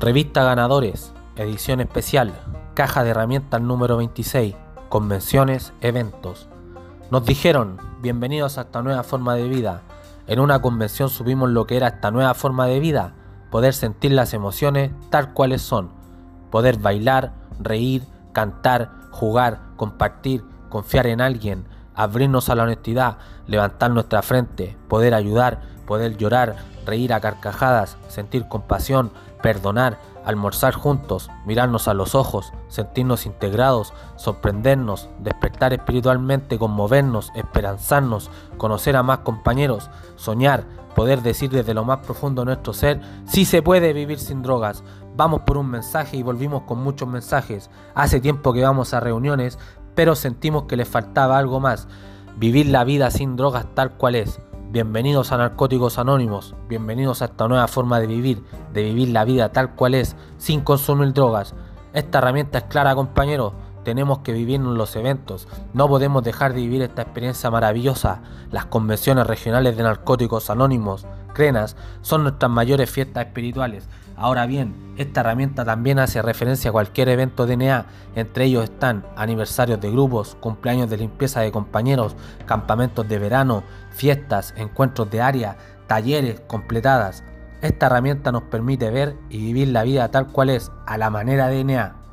Revista Ganadores, edición especial, caja de herramientas número 26, convenciones, eventos. Nos dijeron, bienvenidos a esta nueva forma de vida. En una convención subimos lo que era esta nueva forma de vida, poder sentir las emociones tal cuales son, poder bailar, reír, cantar, jugar, compartir, confiar en alguien, abrirnos a la honestidad, levantar nuestra frente, poder ayudar, poder llorar, reír a carcajadas, sentir compasión, perdonar, almorzar juntos, mirarnos a los ojos, sentirnos integrados, sorprendernos, despertar espiritualmente, conmovernos, esperanzarnos, conocer a más compañeros, soñar, poder decir desde lo más profundo de nuestro ser, sí se puede vivir sin drogas. Vamos por un mensaje y volvimos con muchos mensajes. Hace tiempo que vamos a reuniones, pero sentimos que les faltaba algo más. Vivir la vida sin drogas tal cual es. Bienvenidos a Narcóticos Anónimos, bienvenidos a esta nueva forma de vivir, de vivir la vida tal cual es, sin consumir drogas. Esta herramienta es clara, compañeros, tenemos que vivir en los eventos, no podemos dejar de vivir esta experiencia maravillosa. Las convenciones regionales de Narcóticos Anónimos, Crenas, son nuestras mayores fiestas espirituales. Ahora bien, esta herramienta también hace referencia a cualquier evento DNA, entre ellos están aniversarios de grupos, cumpleaños de limpieza de compañeros, campamentos de verano, fiestas, encuentros de área, talleres completadas. Esta herramienta nos permite ver y vivir la vida tal cual es, a la manera DNA.